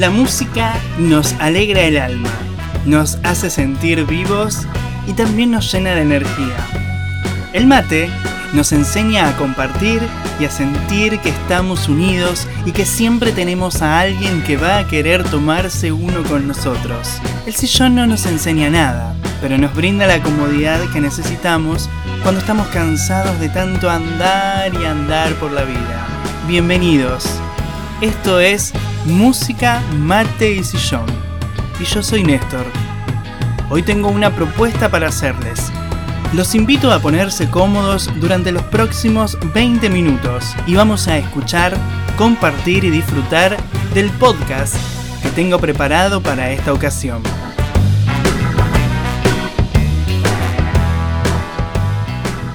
La música nos alegra el alma, nos hace sentir vivos y también nos llena de energía. El mate nos enseña a compartir y a sentir que estamos unidos y que siempre tenemos a alguien que va a querer tomarse uno con nosotros. El sillón no nos enseña nada, pero nos brinda la comodidad que necesitamos cuando estamos cansados de tanto andar y andar por la vida. Bienvenidos. Esto es Música, Mate y Sillón. Y yo soy Néstor. Hoy tengo una propuesta para hacerles. Los invito a ponerse cómodos durante los próximos 20 minutos y vamos a escuchar, compartir y disfrutar del podcast que tengo preparado para esta ocasión.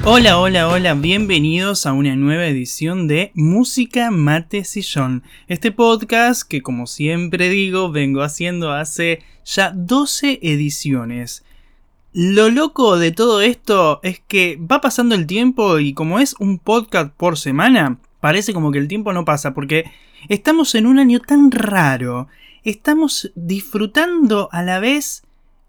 Hola, hola, hola, bienvenidos a una nueva edición de Música Mate Sillón. Este podcast que como siempre digo vengo haciendo hace ya 12 ediciones. Lo loco de todo esto es que va pasando el tiempo y como es un podcast por semana, parece como que el tiempo no pasa porque estamos en un año tan raro. Estamos disfrutando a la vez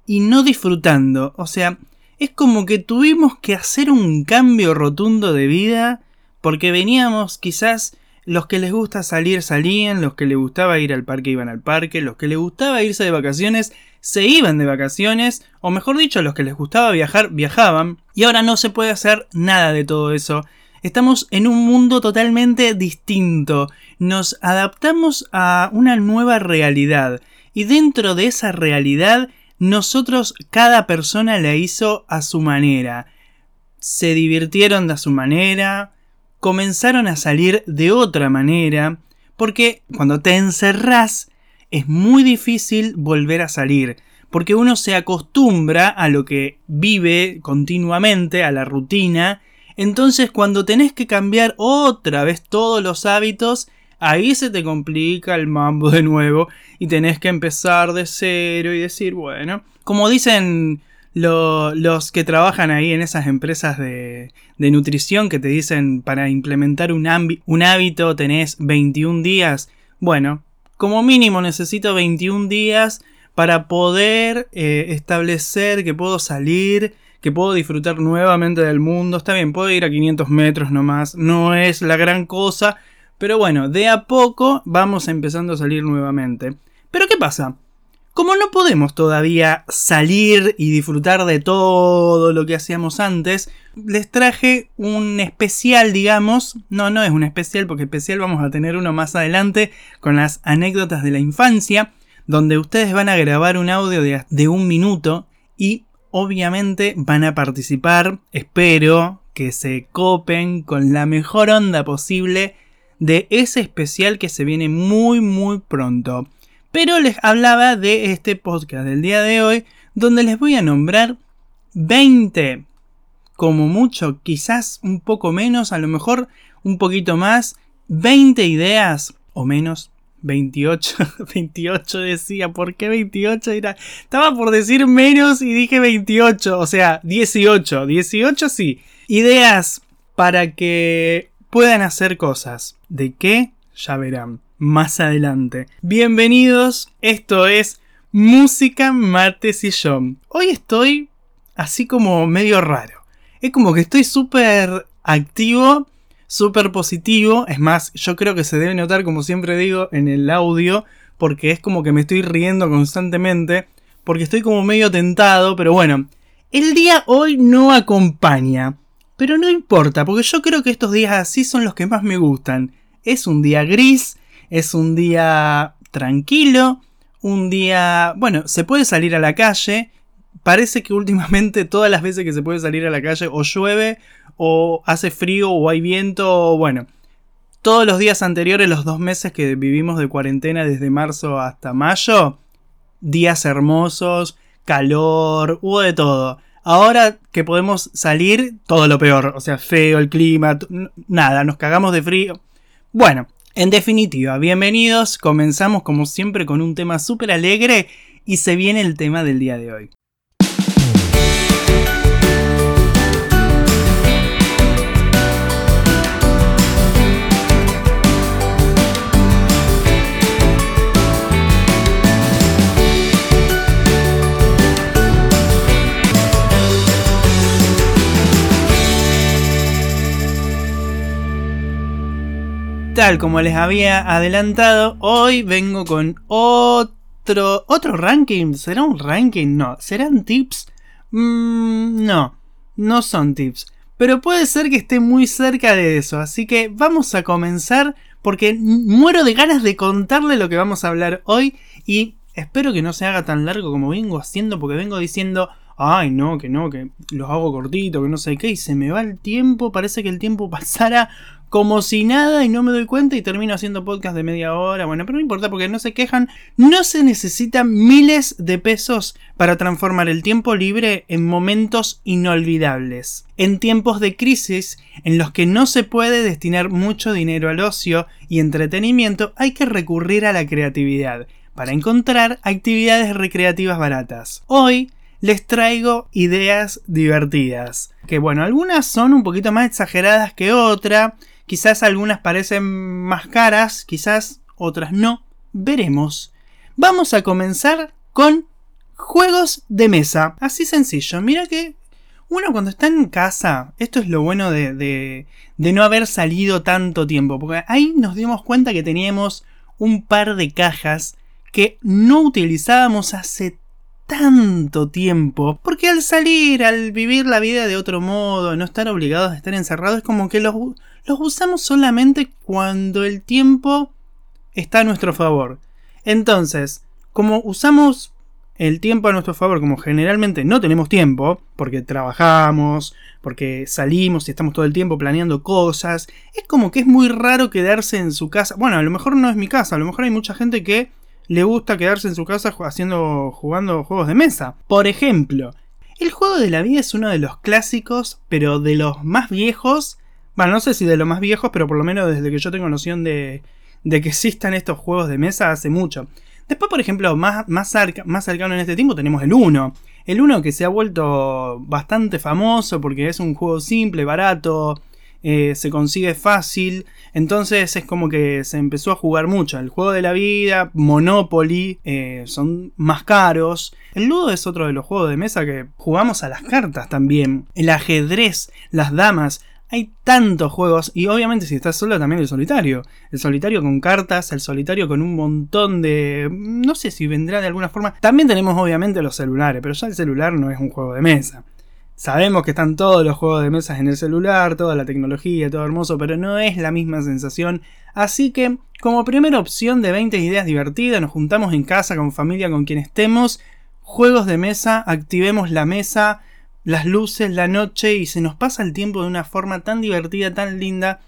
y no disfrutando. O sea, es como que tuvimos que hacer un cambio rotundo de vida porque veníamos quizás los que les gusta salir salían, los que les gustaba ir al parque iban al parque, los que les gustaba irse de vacaciones se iban de vacaciones, o mejor dicho, los que les gustaba viajar viajaban, y ahora no se puede hacer nada de todo eso. Estamos en un mundo totalmente distinto, nos adaptamos a una nueva realidad, y dentro de esa realidad nosotros cada persona la hizo a su manera. Se divirtieron de su manera, comenzaron a salir de otra manera, porque cuando te encerrás es muy difícil volver a salir, porque uno se acostumbra a lo que vive continuamente, a la rutina, entonces cuando tenés que cambiar otra vez todos los hábitos, ahí se te complica el mambo de nuevo y tenés que empezar de cero y decir, bueno, como dicen los que trabajan ahí en esas empresas de, nutrición que te dicen para implementar un, un hábito tenés 21 días, bueno, como mínimo necesito 21 días para poder eh, establecer que puedo salir, que puedo disfrutar nuevamente del mundo. Está bien, puedo ir a 500 metros nomás, no es la gran cosa, pero bueno, de a poco vamos empezando a salir nuevamente. Pero ¿qué pasa? Como no podemos todavía salir y disfrutar de todo lo que hacíamos antes, les traje un especial, digamos. No, no es un especial, porque especial vamos a tener uno más adelante con las anécdotas de la infancia, donde ustedes van a grabar un audio de, de un minuto y obviamente van a participar. Espero que se copen con la mejor onda posible de ese especial que se viene muy muy pronto. Pero les hablaba de este podcast del día de hoy, donde les voy a nombrar 20, como mucho, quizás un poco menos, a lo mejor un poquito más, 20 ideas o menos. 28, 28 decía, ¿por qué 28? Era, estaba por decir menos y dije 28, o sea, 18, 18 sí. Ideas para que puedan hacer cosas. ¿De qué? Ya verán más adelante. Bienvenidos, esto es Música, Mates y yo. Hoy estoy así como medio raro. Es como que estoy súper activo, súper positivo. Es más, yo creo que se debe notar, como siempre digo, en el audio, porque es como que me estoy riendo constantemente, porque estoy como medio tentado, pero bueno, el día hoy no acompaña. Pero no importa, porque yo creo que estos días así son los que más me gustan. Es un día gris, es un día tranquilo, un día... Bueno, se puede salir a la calle. Parece que últimamente todas las veces que se puede salir a la calle o llueve, o hace frío, o hay viento, o bueno. Todos los días anteriores, los dos meses que vivimos de cuarentena desde marzo hasta mayo, días hermosos, calor, hubo de todo. Ahora que podemos salir, todo lo peor. O sea, feo el clima, nada, nos cagamos de frío. Bueno, en definitiva, bienvenidos. Comenzamos como siempre con un tema súper alegre y se viene el tema del día de hoy. Tal como les había adelantado, hoy vengo con otro otro ranking. ¿Será un ranking? No. ¿Serán tips? Mm, no, no son tips. Pero puede ser que esté muy cerca de eso. Así que vamos a comenzar porque muero de ganas de contarle lo que vamos a hablar hoy y espero que no se haga tan largo como vengo haciendo porque vengo diciendo ay no, que no, que los hago cortito, que no sé qué, y se me va el tiempo, parece que el tiempo pasara como si nada y no me doy cuenta y termino haciendo podcast de media hora. Bueno, pero no importa porque no se quejan. No se necesitan miles de pesos para transformar el tiempo libre en momentos inolvidables. En tiempos de crisis en los que no se puede destinar mucho dinero al ocio y entretenimiento, hay que recurrir a la creatividad para encontrar actividades recreativas baratas. Hoy les traigo ideas divertidas. Que bueno, algunas son un poquito más exageradas que otras Quizás algunas parecen más caras, quizás otras no. Veremos. Vamos a comenzar con juegos de mesa. Así sencillo. Mira que uno cuando está en casa, esto es lo bueno de, de, no haber salido tanto tiempo, porque ahí nos dimos cuenta que teníamos un par de cajas que no utilizábamos hace tanto tiempo, porque al salir, al vivir la vida de otro modo, no estar obligados a estar encerrados, es como que los, los usamos solamente cuando el tiempo está a nuestro favor. Entonces, como usamos el tiempo a nuestro favor, como generalmente no tenemos tiempo, porque trabajamos, porque salimos y estamos todo el tiempo planeando cosas, es como que es muy raro quedarse en su casa. Bueno, a lo mejor no es mi casa, a lo mejor hay mucha gente que le gusta quedarse en su casa haciendo, jugando juegos de mesa. Por ejemplo, el juego de la vida es uno de los clásicos, pero de los más viejos bueno, no sé si de los más viejos, pero por lo menos desde que yo tengo noción de, de que existan estos juegos de mesa hace mucho. Después, por ejemplo, más, más, más cercano en este tiempo tenemos el 1. El 1 que se ha vuelto bastante famoso porque es un juego simple, barato, eh, se consigue fácil. Entonces es como que se empezó a jugar mucho. El juego de la vida, Monopoly, eh, son más caros. El Ludo es otro de los juegos de mesa que jugamos a las cartas también. El ajedrez, las damas. Hay tantos juegos y obviamente si estás solo también el solitario. El solitario con cartas, el solitario con un montón de... no sé si vendrá de alguna forma. También tenemos obviamente los celulares, pero ya el celular no es un juego de mesa. Sabemos que están todos los juegos de mesas en el celular, toda la tecnología, todo hermoso, pero no es la misma sensación. Así que, como primera opción de 20 ideas divertidas, nos juntamos en casa, con familia, con quien estemos. Juegos de mesa, activemos la mesa, las luces, la noche y se nos pasa el tiempo de una forma tan divertida, tan linda.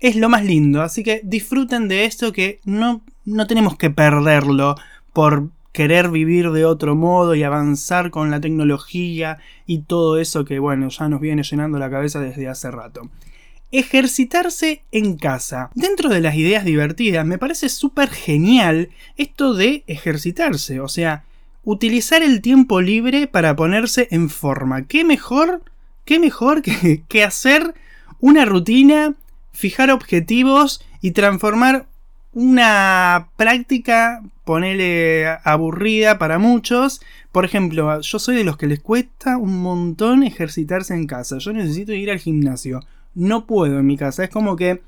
Es lo más lindo, así que disfruten de esto que no, no tenemos que perderlo por querer vivir de otro modo y avanzar con la tecnología y todo eso que bueno ya nos viene llenando la cabeza desde hace rato. Ejercitarse en casa. Dentro de las ideas divertidas me parece súper genial esto de ejercitarse, o sea, utilizar el tiempo libre para ponerse en forma. ¿Qué mejor, qué mejor que, hacer una rutina, fijar objetivos y transformar una práctica, ponele aburrida para muchos. Por ejemplo, yo soy de los que les cuesta un montón ejercitarse en casa. Yo necesito ir al gimnasio. No puedo en mi casa. Es como que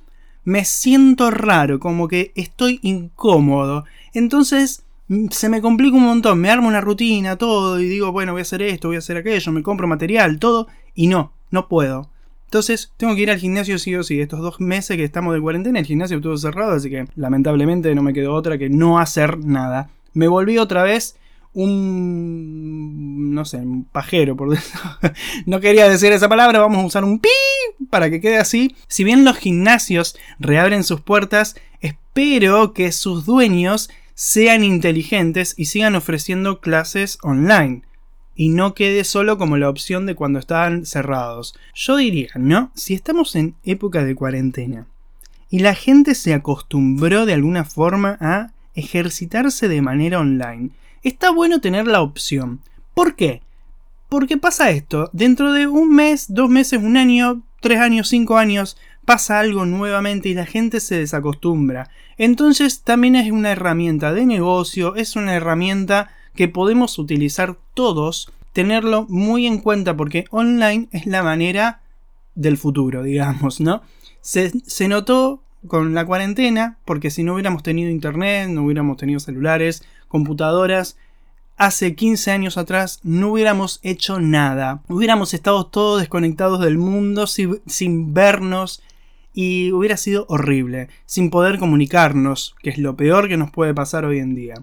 me siento raro, como que estoy incómodo. Entonces, se me complica un montón, me armo una rutina, todo, y digo, bueno, voy a hacer esto, voy a hacer aquello, me compro material, todo, y no, no puedo. Entonces, tengo que ir al gimnasio sí o sí. Estos dos meses que estamos de cuarentena, el gimnasio estuvo cerrado, así que lamentablemente no me quedó otra que no hacer nada. Me volví otra vez un. no sé, un pajero, por No quería decir esa palabra, vamos a usar un pi para que quede así. Si bien los gimnasios reabren sus puertas, espero que sus dueños sean inteligentes y sigan ofreciendo clases online. Y no quede solo como la opción de cuando estaban cerrados. Yo diría, ¿no? Si estamos en época de cuarentena y la gente se acostumbró de alguna forma a ejercitarse de manera online, está bueno tener la opción. ¿Por qué? Porque pasa esto, dentro de un mes, dos meses, un año, tres años, cinco años, pasa algo nuevamente y la gente se desacostumbra. Entonces también es una herramienta de negocio, es una herramienta que podemos utilizar todos, tenerlo muy en cuenta porque online es la manera del futuro, digamos, ¿no? Se, se notó con la cuarentena, porque si no hubiéramos tenido internet, no hubiéramos tenido celulares, computadoras, hace 15 años atrás no hubiéramos hecho nada. Hubiéramos estado todos desconectados del mundo sin, vernos y hubiera sido horrible, sin poder comunicarnos, que es lo peor que nos puede pasar hoy en día.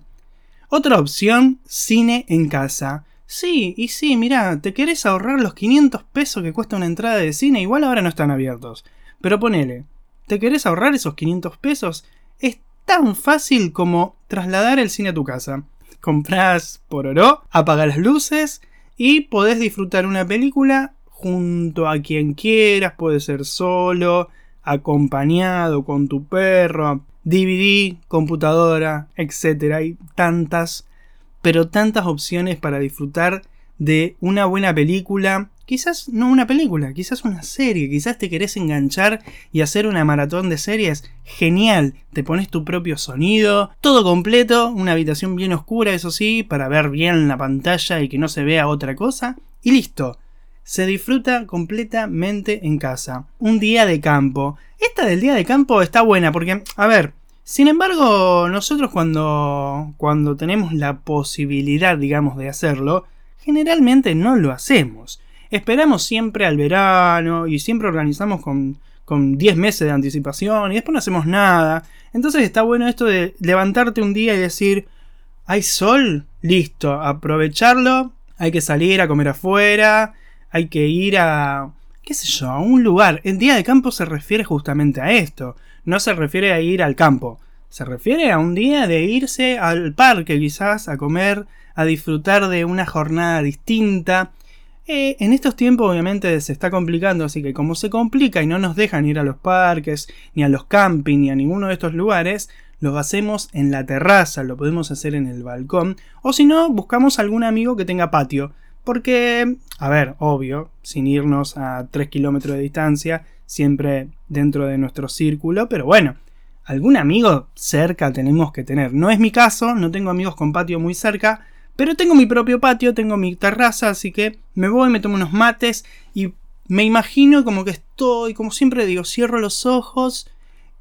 Otra opción, cine en casa. Sí, y sí, mira, te querés ahorrar los 500 pesos que cuesta una entrada de cine, igual ahora no están abiertos. Pero ponele, ¿te querés ahorrar esos 500 pesos? Es tan fácil como trasladar el cine a tu casa. Comprás por oro, apagas las luces y podés disfrutar una película junto a quien quieras, puede ser solo, acompañado con tu perro, DVD, computadora, etc. Hay tantas pero tantas opciones para disfrutar de una buena película. Quizás no una película, quizás una serie, quizás te querés enganchar y hacer una maratón de series. Genial, te pones tu propio sonido, todo completo, una habitación bien oscura, eso sí, para ver bien la pantalla y que no se vea otra cosa. Y listo, se disfruta completamente en casa. Un día de campo. Esta del día de campo está buena porque, a ver, sin embargo, nosotros cuando, cuando tenemos la posibilidad, digamos, de hacerlo, generalmente no lo hacemos. Esperamos siempre al verano y siempre organizamos con, con 10 meses de anticipación y después no hacemos nada. Entonces está bueno esto de levantarte un día y decir, hay sol, listo, aprovecharlo, hay que salir a comer afuera, hay que ir a, qué sé yo, a un lugar. El día de campo se refiere justamente a esto no se refiere a ir al campo, se refiere a un día de irse al parque quizás a comer, a disfrutar de una jornada distinta. Eh, en estos tiempos obviamente se está complicando, así que como se complica y no nos dejan ir a los parques, ni a los camping, ni a ninguno de estos lugares, lo hacemos en la terraza, lo podemos hacer en el balcón, o si no, buscamos algún amigo que tenga patio. Porque, a ver, obvio, sin irnos a 3 kilómetros de distancia, siempre dentro de nuestro círculo, pero bueno, algún amigo cerca tenemos que tener. No es mi caso, no tengo amigos con patio muy cerca, pero tengo mi propio patio, tengo mi terraza, así que me voy, me tomo unos mates y me imagino como que estoy, como siempre digo, cierro los ojos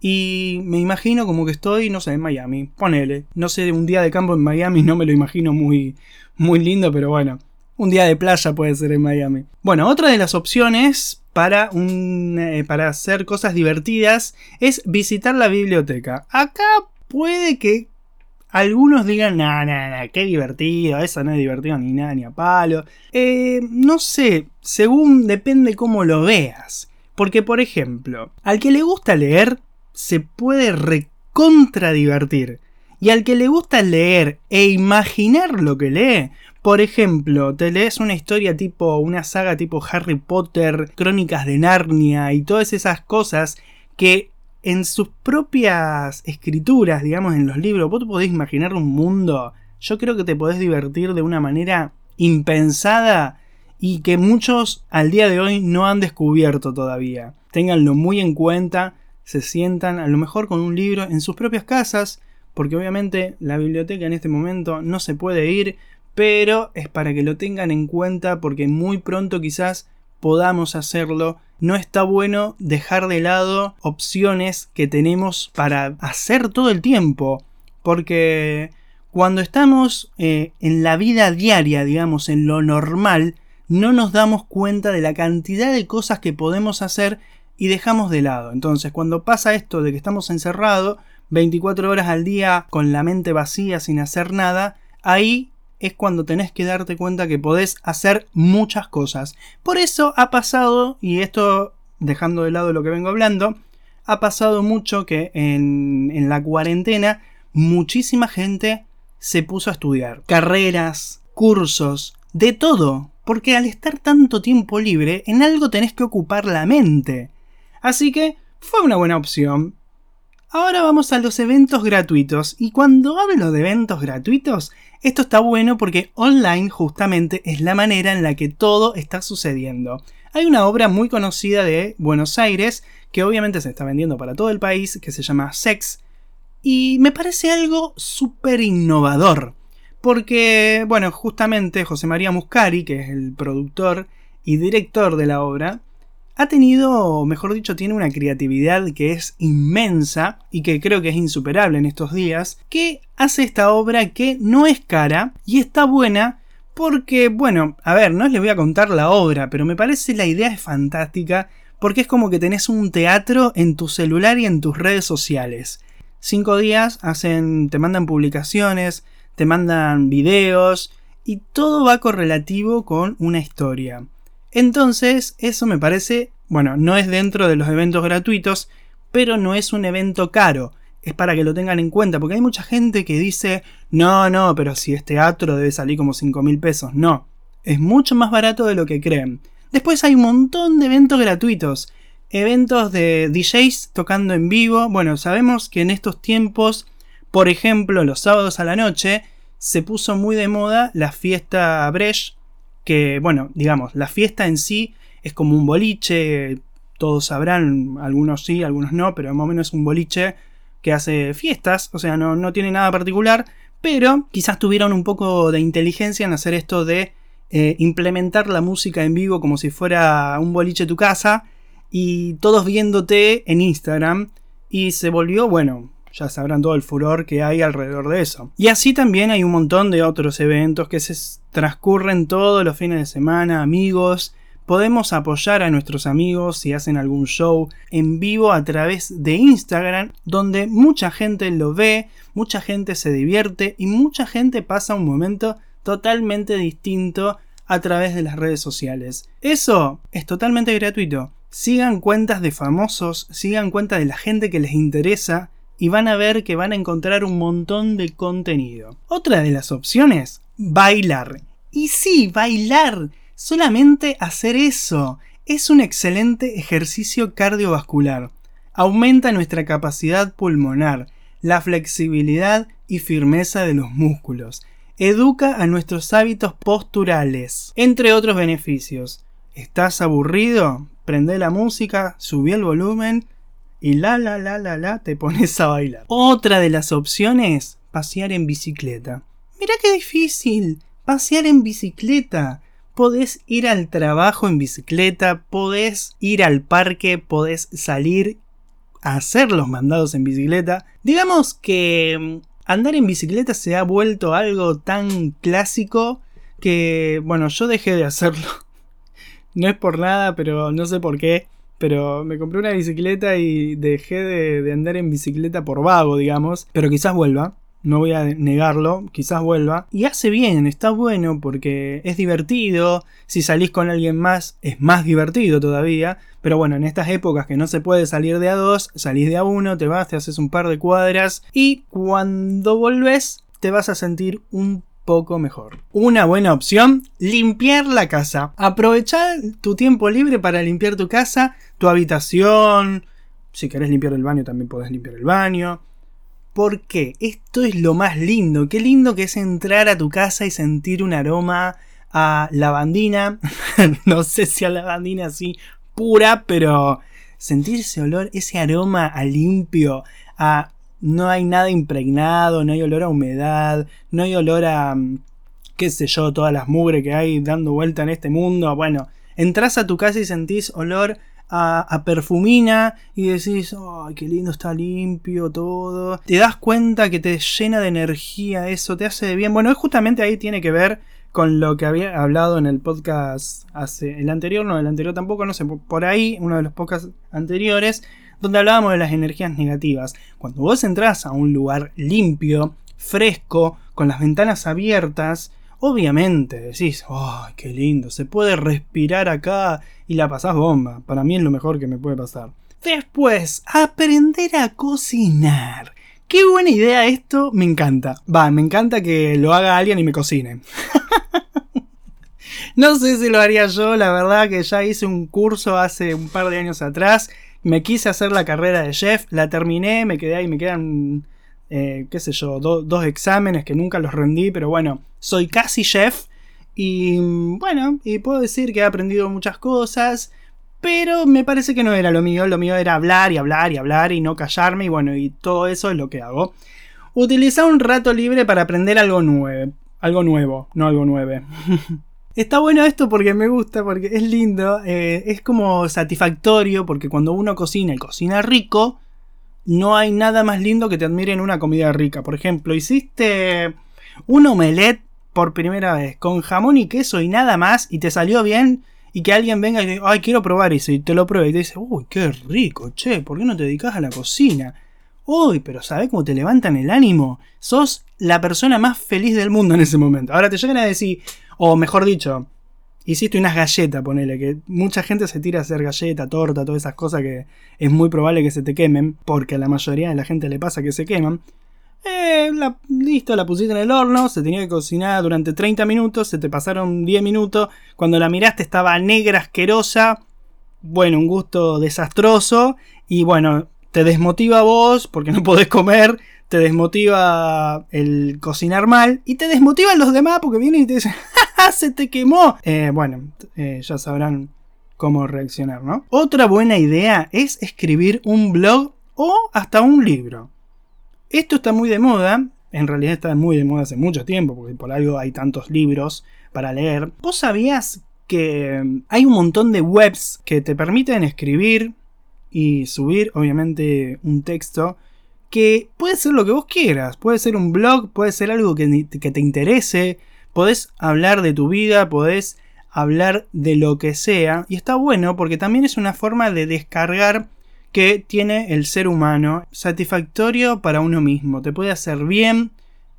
y me imagino como que estoy, no sé, en Miami. Ponele, no sé, un día de campo en Miami no me lo imagino muy, muy lindo, pero bueno. Un día de playa puede ser en Miami. Bueno, otra de las opciones para, un, eh, para hacer cosas divertidas es visitar la biblioteca. Acá puede que algunos digan, nah, nah, qué divertido, eso no es divertido ni nada, ni a palo. Eh, no sé, según depende cómo lo veas. Porque, por ejemplo, al que le gusta leer, se puede recontra divertir. Y al que le gusta leer e imaginar lo que lee, por ejemplo, te lees una historia tipo, una saga tipo Harry Potter, Crónicas de Narnia y todas esas cosas que en sus propias escrituras, digamos, en los libros, vos te podés imaginar un mundo. Yo creo que te podés divertir de una manera impensada y que muchos al día de hoy no han descubierto todavía. Ténganlo muy en cuenta, se sientan a lo mejor con un libro en sus propias casas, porque obviamente la biblioteca en este momento no se puede ir, pero es para que lo tengan en cuenta porque muy pronto quizás podamos hacerlo. No está bueno dejar de lado opciones que tenemos para hacer todo el tiempo, porque cuando estamos eh, en la vida diaria, digamos, en lo normal, no nos damos cuenta de la cantidad de cosas que podemos hacer y dejamos de lado. Entonces, cuando pasa esto de que estamos encerrados 24 horas al día con la mente vacía sin hacer nada, ahí es cuando tenés que darte cuenta que podés hacer muchas cosas. Por eso ha pasado, y esto dejando de lado lo que vengo hablando, ha pasado mucho que en, en la cuarentena muchísima gente se puso a estudiar. Carreras, cursos, de todo. Porque al estar tanto tiempo libre, en algo tenés que ocupar la mente. Así que fue una buena opción. Ahora vamos a los eventos gratuitos. Y cuando hablo de eventos gratuitos, esto está bueno porque online justamente es la manera en la que todo está sucediendo. Hay una obra muy conocida de Buenos Aires que obviamente se está vendiendo para todo el país que se llama Sex y me parece algo súper innovador. Porque, bueno, justamente José María Muscari, que es el productor y director de la obra, ha tenido, mejor dicho, tiene una creatividad que es inmensa y que creo que es insuperable en estos días, que hace esta obra que no es cara y está buena porque, bueno, a ver, no les voy a contar la obra, pero me parece la idea es fantástica porque es como que tenés un teatro en tu celular y en tus redes sociales. Cinco días hacen, te mandan publicaciones, te mandan videos y todo va correlativo con una historia. Entonces, eso me parece, bueno, no es dentro de los eventos gratuitos, pero no es un evento caro. Es para que lo tengan en cuenta, porque hay mucha gente que dice, no, no, pero si es teatro debe salir como 5 mil pesos. No, es mucho más barato de lo que creen. Después hay un montón de eventos gratuitos. Eventos de DJs tocando en vivo. Bueno, sabemos que en estos tiempos, por ejemplo, los sábados a la noche, se puso muy de moda la fiesta Brecht. Que, bueno, digamos, la fiesta en sí es como un boliche. Todos sabrán, algunos sí, algunos no, pero más o menos es un boliche que hace fiestas. O sea, no, no tiene nada particular. Pero quizás tuvieron un poco de inteligencia en hacer esto de eh, implementar la música en vivo como si fuera un boliche tu casa y todos viéndote en Instagram y se volvió, bueno, ya sabrán todo el furor que hay alrededor de eso. Y así también hay un montón de otros eventos que se transcurren todos los fines de semana, amigos. Podemos apoyar a nuestros amigos si hacen algún show en vivo a través de Instagram, donde mucha gente lo ve, mucha gente se divierte y mucha gente pasa un momento totalmente distinto a través de las redes sociales. Eso es totalmente gratuito. Sigan cuentas de famosos, sigan cuentas de la gente que les interesa y van a ver que van a encontrar un montón de contenido. Otra de las opciones, bailar. Y sí, bailar. Solamente hacer eso. Es un excelente ejercicio cardiovascular. Aumenta nuestra capacidad pulmonar, la flexibilidad y firmeza de los músculos educa a nuestros hábitos posturales, entre otros beneficios. ¿Estás aburrido? Prende la música, subí el volumen y la la la la la te pones a bailar. Otra de las opciones, pasear en bicicleta. Mira qué difícil, pasear en bicicleta. Podés ir al trabajo en bicicleta, podés ir al parque, podés salir a hacer los mandados en bicicleta. Digamos que andar en bicicleta se ha vuelto algo tan clásico que, bueno, yo dejé de hacerlo. No es por nada, pero no sé por qué. Pero me compré una bicicleta y dejé de, andar en bicicleta por vago, digamos. Pero quizás vuelva no voy a negarlo, quizás vuelva. Y hace bien, está bueno porque es divertido, si salís con alguien más es más divertido todavía, pero bueno, en estas épocas que no se puede salir de a dos, salís de a uno, te vas, te haces un par de cuadras y cuando volvés te vas a sentir un poco mejor. Una buena opción, limpiar la casa. Aprovechar tu tiempo libre para limpiar tu casa, tu habitación. Si querés limpiar el baño, también podés limpiar el baño porque esto es lo más lindo. Qué lindo que es entrar a tu casa y sentir un aroma a lavandina. no sé si a lavandina así pura, pero sentir ese olor, ese aroma a limpio, a no hay nada impregnado, no hay olor a humedad, no hay olor a mm, qué sé yo, todas las mugre que hay dando vuelta en este mundo. Bueno, entras a tu casa y sentís olor a, perfumina y decís, ay, qué lindo está limpio todo. Te das cuenta que te llena de energía eso, te hace bien. Bueno, justamente ahí tiene que ver con lo que había hablado en el podcast hace el anterior, no, el anterior tampoco, no sé, por ahí, uno de los podcasts anteriores, donde hablábamos de las energías negativas. Cuando vos entras a un lugar limpio, fresco, con las ventanas abiertas, Obviamente decís, ¡ay, qué lindo! Se puede respirar acá y la pasás bomba. Para mí es lo mejor que me puede pasar. Después, aprender a cocinar. Qué buena idea esto, me encanta. Va, me encanta que lo haga alguien y me cocine. no sé si lo haría yo, la verdad que ya hice un curso hace un par de años atrás. Me quise hacer la carrera de chef, la terminé, me quedé ahí, me quedan eh, qué sé yo, dos exámenes que nunca los rendí, pero bueno, soy casi chef. Y bueno, y puedo decir que he aprendido muchas cosas, pero me parece que no era lo mío, lo mío era hablar y hablar y hablar y no callarme y bueno, y todo eso es lo que hago. Utilizar un rato libre para aprender algo nuevo, algo nuevo, no algo nuevo. Está bueno esto porque me gusta, porque es lindo, eh, es como satisfactorio, porque cuando uno cocina y cocina rico, no hay nada más lindo que te admiren una comida rica. Por ejemplo, hiciste un omelette por primera vez con jamón y queso y nada más y te salió bien y que alguien venga y diga, ay, quiero probar eso y te lo pruebe y te dice, uy, qué rico, che, ¿por qué no te dedicas a la cocina? Uy, pero ¿sabes cómo te levantan el ánimo? Sos la persona más feliz del mundo en ese momento. Ahora te llegan a decir, o mejor dicho, hiciste unas galletas, ponele, que mucha gente se tira a hacer galleta, torta, todas esas cosas que es muy probable que se te quemen, porque a la mayoría de la gente le pasa que se queman. Eh, listo, la pusiste en el horno, se tenía que cocinar durante 30 minutos, se te pasaron 10 minutos, cuando la miraste estaba negra, asquerosa, bueno, un gusto desastroso, y bueno, te desmotiva vos porque no podés comer, te desmotiva el cocinar mal, y te desmotivan los demás porque vienen y te dicen, ¡Ja, se te quemó! Eh, bueno, eh, ya sabrán cómo reaccionar, ¿no? Otra buena idea es escribir un blog o hasta un libro. Esto está muy de moda, en realidad está muy de moda hace mucho tiempo, porque por algo hay tantos libros para leer. ¿Vos sabías que hay un montón de webs que te permiten escribir y subir, obviamente, un texto que puede ser lo que vos quieras? Puede ser un blog, puede ser algo que, que te interese, podés hablar de tu vida, podés hablar de lo que sea, y está bueno porque también es una forma de descargar que tiene el ser humano, satisfactorio para uno mismo, te puede hacer bien,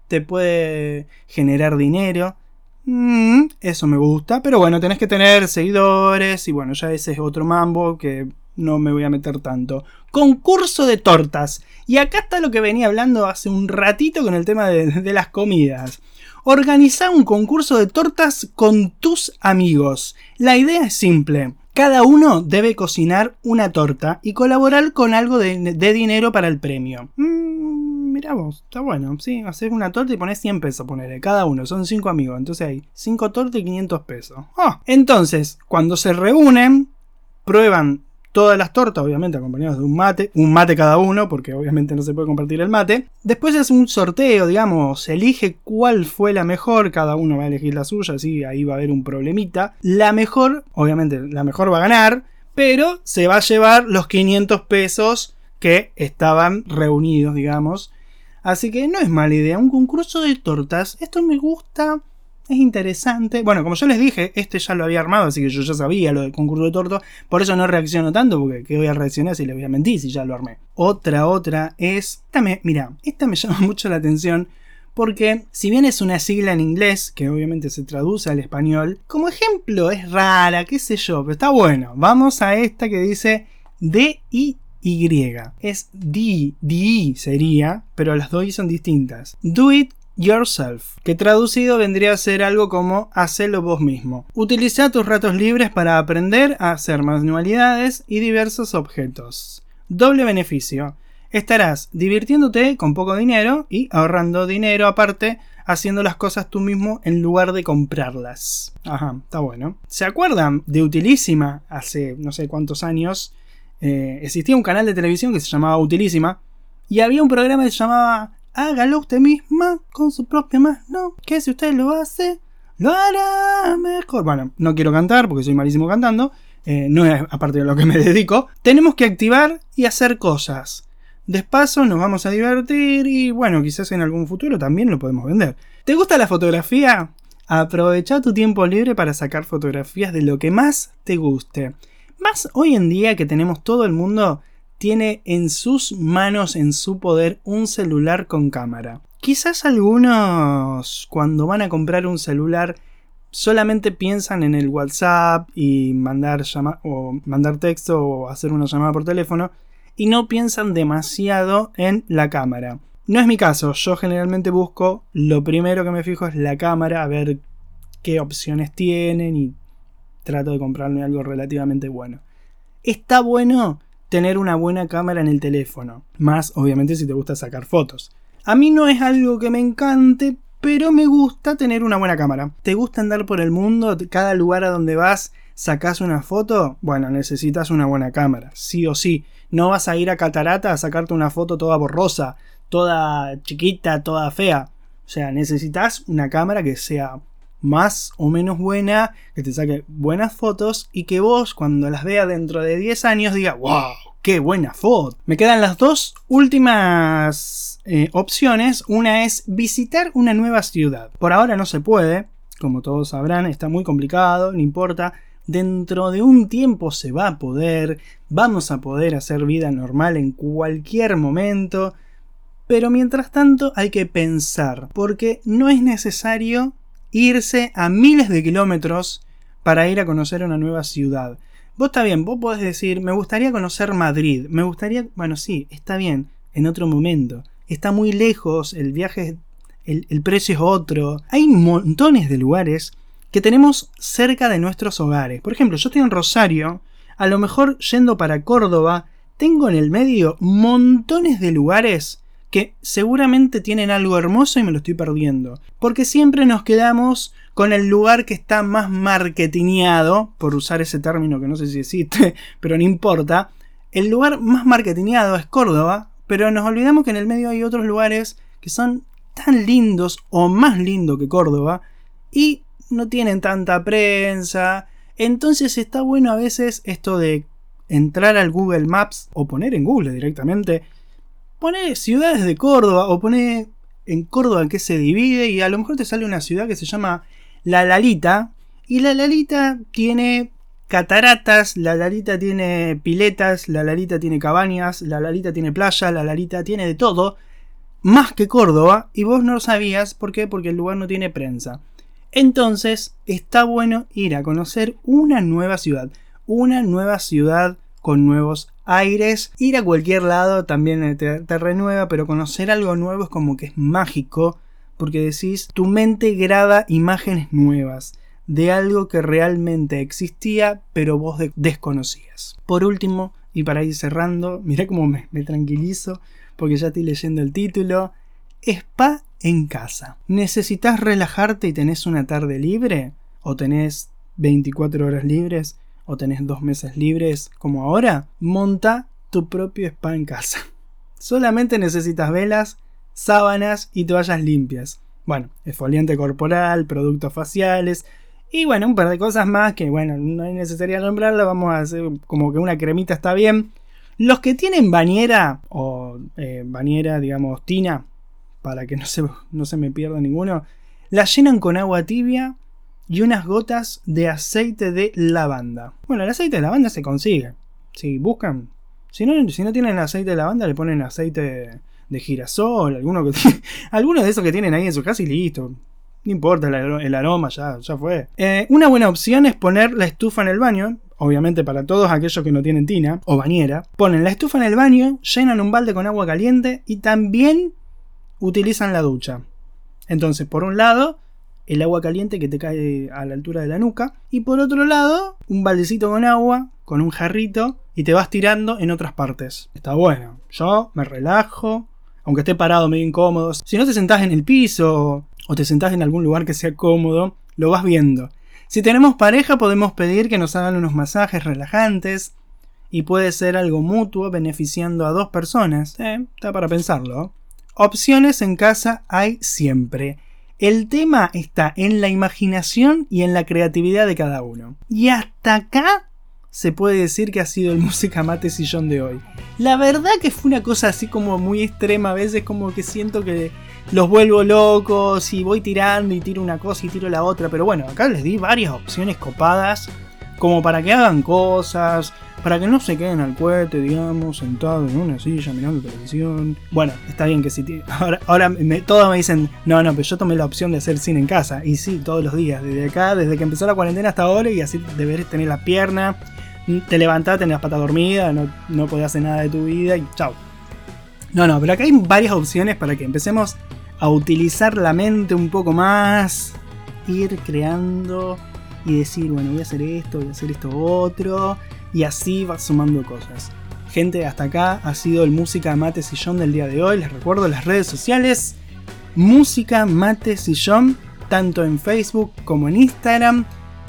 te puede generar dinero. Mm, eso me gusta, pero bueno, tenés que tener seguidores y bueno, ya ese es otro mambo que no me voy a meter tanto. Concurso de tortas. Y acá está lo que venía hablando hace un ratito con el tema de, las comidas. Organiza un concurso de tortas con tus amigos. La idea es simple. Cada uno debe cocinar una torta y colaborar con algo de, dinero para el premio. Mmm, mirá vos, está bueno, sí, hacer una torta y pones 100 pesos, ponerle, cada uno, son 5 amigos, entonces hay 5 tortas y 500 pesos. Ah, entonces, cuando se reúnen, prueban todas las tortas, obviamente acompañadas de un mate, un mate cada uno, porque obviamente no se puede compartir el mate. Después es un sorteo, digamos, se elige cuál fue la mejor, cada uno va a elegir la suya, así ahí va a haber un problemita. La mejor, obviamente, la mejor va a ganar, pero se va a llevar los 500 pesos que estaban reunidos, digamos. Así que no es mala idea, un concurso de tortas, esto me gusta es interesante. Bueno, como yo les dije, este ya lo había armado, así que yo ya sabía lo del concurso de torto. Por eso no reacciono tanto, porque ¿qué voy a reaccionar si le voy a mentir si ya lo armé? Otra, otra es. Esta me, mira, esta me llama mucho la atención. Porque si bien es una sigla en inglés, que obviamente se traduce al español, como ejemplo es rara, qué sé yo, pero está bueno. Vamos a esta que dice D-I y. Es D, D sería, pero las dos son distintas. Do it yourself, que traducido vendría a ser algo como hacerlo vos mismo. Utiliza tus ratos libres para aprender a hacer manualidades y diversos objetos. Doble beneficio. Estarás divirtiéndote con poco dinero y ahorrando dinero aparte haciendo las cosas tú mismo en lugar de comprarlas. Ajá, está bueno. ¿Se acuerdan de Utilísima? Hace no sé cuántos años eh, existía un canal de televisión que se llamaba Utilísima y había un programa que se llamaba hágalo usted misma con su propia mano, que si usted lo hace, lo hará mejor. Bueno, no quiero cantar porque soy malísimo cantando, eh, no es aparte de lo que me dedico. Tenemos que activar y hacer cosas. Despacio nos vamos a divertir y bueno, quizás en algún futuro también lo podemos vender. ¿Te gusta la fotografía? Aprovecha tu tiempo libre para sacar fotografías de lo que más te guste. Más hoy en día que tenemos todo el mundo tiene en sus manos, en su poder, un celular con cámara. Quizás algunos cuando van a comprar un celular solamente piensan en el WhatsApp y mandar, o mandar texto o hacer una llamada por teléfono y no piensan demasiado en la cámara. No es mi caso, yo generalmente busco, lo primero que me fijo es la cámara, a ver qué opciones tienen y trato de comprarme algo relativamente bueno. Está bueno tener una buena cámara en el teléfono. Más, obviamente, si te gusta sacar fotos. A mí no es algo que me encante, pero me gusta tener una buena cámara. ¿Te gusta andar por el mundo? Cada lugar a donde vas, sacas una foto. Bueno, necesitas una buena cámara, sí o sí. No vas a ir a Catarata a sacarte una foto toda borrosa, toda chiquita, toda fea. O sea, necesitas una cámara que sea más o menos buena, que te saque buenas fotos y que vos cuando las veas dentro de 10 años diga, wow, qué buena foto. Me quedan las dos últimas eh, opciones. Una es visitar una nueva ciudad. Por ahora no se puede, como todos sabrán, está muy complicado, no importa. Dentro de un tiempo se va a poder, vamos a poder hacer vida normal en cualquier momento. Pero mientras tanto hay que pensar, porque no es necesario irse a miles de kilómetros para ir a conocer una nueva ciudad. Vos está bien, vos podés decir, me gustaría conocer Madrid, me gustaría, bueno, sí, está bien, en otro momento. Está muy lejos, el viaje, el, el precio es otro. Hay montones de lugares que tenemos cerca de nuestros hogares. Por ejemplo, yo estoy en Rosario, a lo mejor yendo para Córdoba, tengo en el medio montones de lugares que seguramente tienen algo hermoso y me lo estoy perdiendo. Porque siempre nos quedamos con el lugar que está más marketingado, por usar ese término que no sé si existe, pero no importa. El lugar más marketingado es Córdoba, pero nos olvidamos que en el medio hay otros lugares que son tan lindos o más lindos que Córdoba y no tienen tanta prensa. Entonces está bueno a veces esto de entrar al Google Maps o poner en Google directamente Pone ciudades de Córdoba o pone en Córdoba en qué se divide y a lo mejor te sale una ciudad que se llama La Lalita y La Lalita tiene cataratas, La Lalita tiene piletas, La Lalita tiene cabañas, La Lalita tiene playa, La Lalita tiene de todo, más que Córdoba y vos no lo sabías, ¿por qué? Porque el lugar no tiene prensa. Entonces está bueno ir a conocer una nueva ciudad, una nueva ciudad con nuevos aires. Ir a cualquier lado también te, renueva, pero conocer algo nuevo es como que es mágico, porque decís, tu mente graba imágenes nuevas de algo que realmente existía, pero vos desconocías. Por último, y para ir cerrando, mirá cómo me, me tranquilizo, porque ya estoy leyendo el título. Spa en casa. ¿Necesitas relajarte y tenés una tarde libre? ¿O tenés 24 horas libres? O tenés dos meses libres como ahora, monta tu propio spa en casa. Solamente necesitas velas, sábanas y toallas limpias. Bueno, esfoliante corporal, productos faciales y bueno, un par de cosas más que bueno, no es necesario nombrarla, vamos a hacer como que una cremita está bien. Los que tienen bañera o eh, bañera, digamos, tina, para que no se, no se me pierda ninguno, la llenan con agua tibia y unas gotas de aceite de lavanda. Bueno, el aceite de lavanda se consigue. Si buscan, si no, si no tienen aceite de lavanda, le ponen aceite de girasol, alguno, de esos que tienen ahí en su casa y listo. No importa el, aroma, ya, ya fue. Eh, una buena opción es poner la estufa en el baño. Obviamente para todos aquellos que no tienen tina o bañera. Ponen la estufa en el baño, llenan un balde con agua caliente y también utilizan la ducha. Entonces, por un lado, el agua caliente que te cae a la altura de la nuca. Y por otro lado, un baldecito con agua, con un jarrito, y te vas tirando en otras partes. Está bueno. Yo me relajo, aunque esté parado medio incómodo. Si no te sentás en el piso o te sentás en algún lugar que sea cómodo, lo vas viendo. Si tenemos pareja, podemos pedir que nos hagan unos masajes relajantes. Y puede ser algo mutuo beneficiando a dos personas. Eh, está para pensarlo. Opciones en casa hay siempre. El tema está en la imaginación y en la creatividad de cada uno. Y hasta acá se puede decir que ha sido el música mate sillón de hoy. La verdad que fue una cosa así como muy extrema, a veces como que siento que los vuelvo locos y voy tirando y tiro una cosa y tiro la otra, pero bueno, acá les di varias opciones copadas como para que hagan cosas, para que no se queden al cohete, digamos, sentados en una silla mirando televisión. Bueno, está bien que si ahora, ahora me, todos me dicen, no, no, pero yo tomé la opción de hacer cine en casa. Y sí, todos los días, desde acá, desde que empezó la cuarentena hasta ahora, y así deberes tener la pierna, te levantás, tenés las patas dormidas, no, no podés hacer nada de tu vida y chao. No, no, pero acá hay varias opciones para que empecemos a utilizar la mente un poco más, ir creando y decir, bueno, voy a hacer esto, voy a hacer esto otro y así va sumando cosas. Gente, hasta acá ha sido el Música Mate Sillón del día de hoy. Les recuerdo las redes sociales. Música Mate Sillón, tanto en Facebook como en Instagram.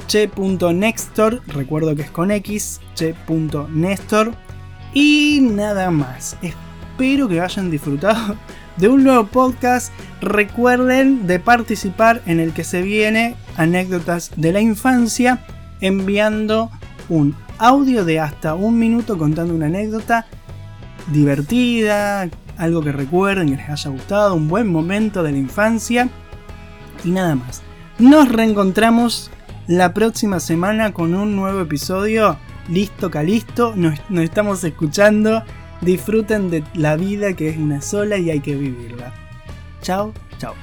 Che.nextor, recuerdo que es con X, che.nestor. Y nada más. espero que hayan disfrutado de un nuevo podcast. Recuerden de participar en el que se viene anécdotas de la infancia enviando un audio de hasta un minuto contando una anécdota divertida, algo que recuerden, que les haya gustado, un buen momento de la infancia y nada más. Nos reencontramos la próxima semana con un nuevo episodio. Listo, calisto, nos, nos estamos escuchando. Disfruten de la vida que es una sola y hay que vivirla. Chao, chao.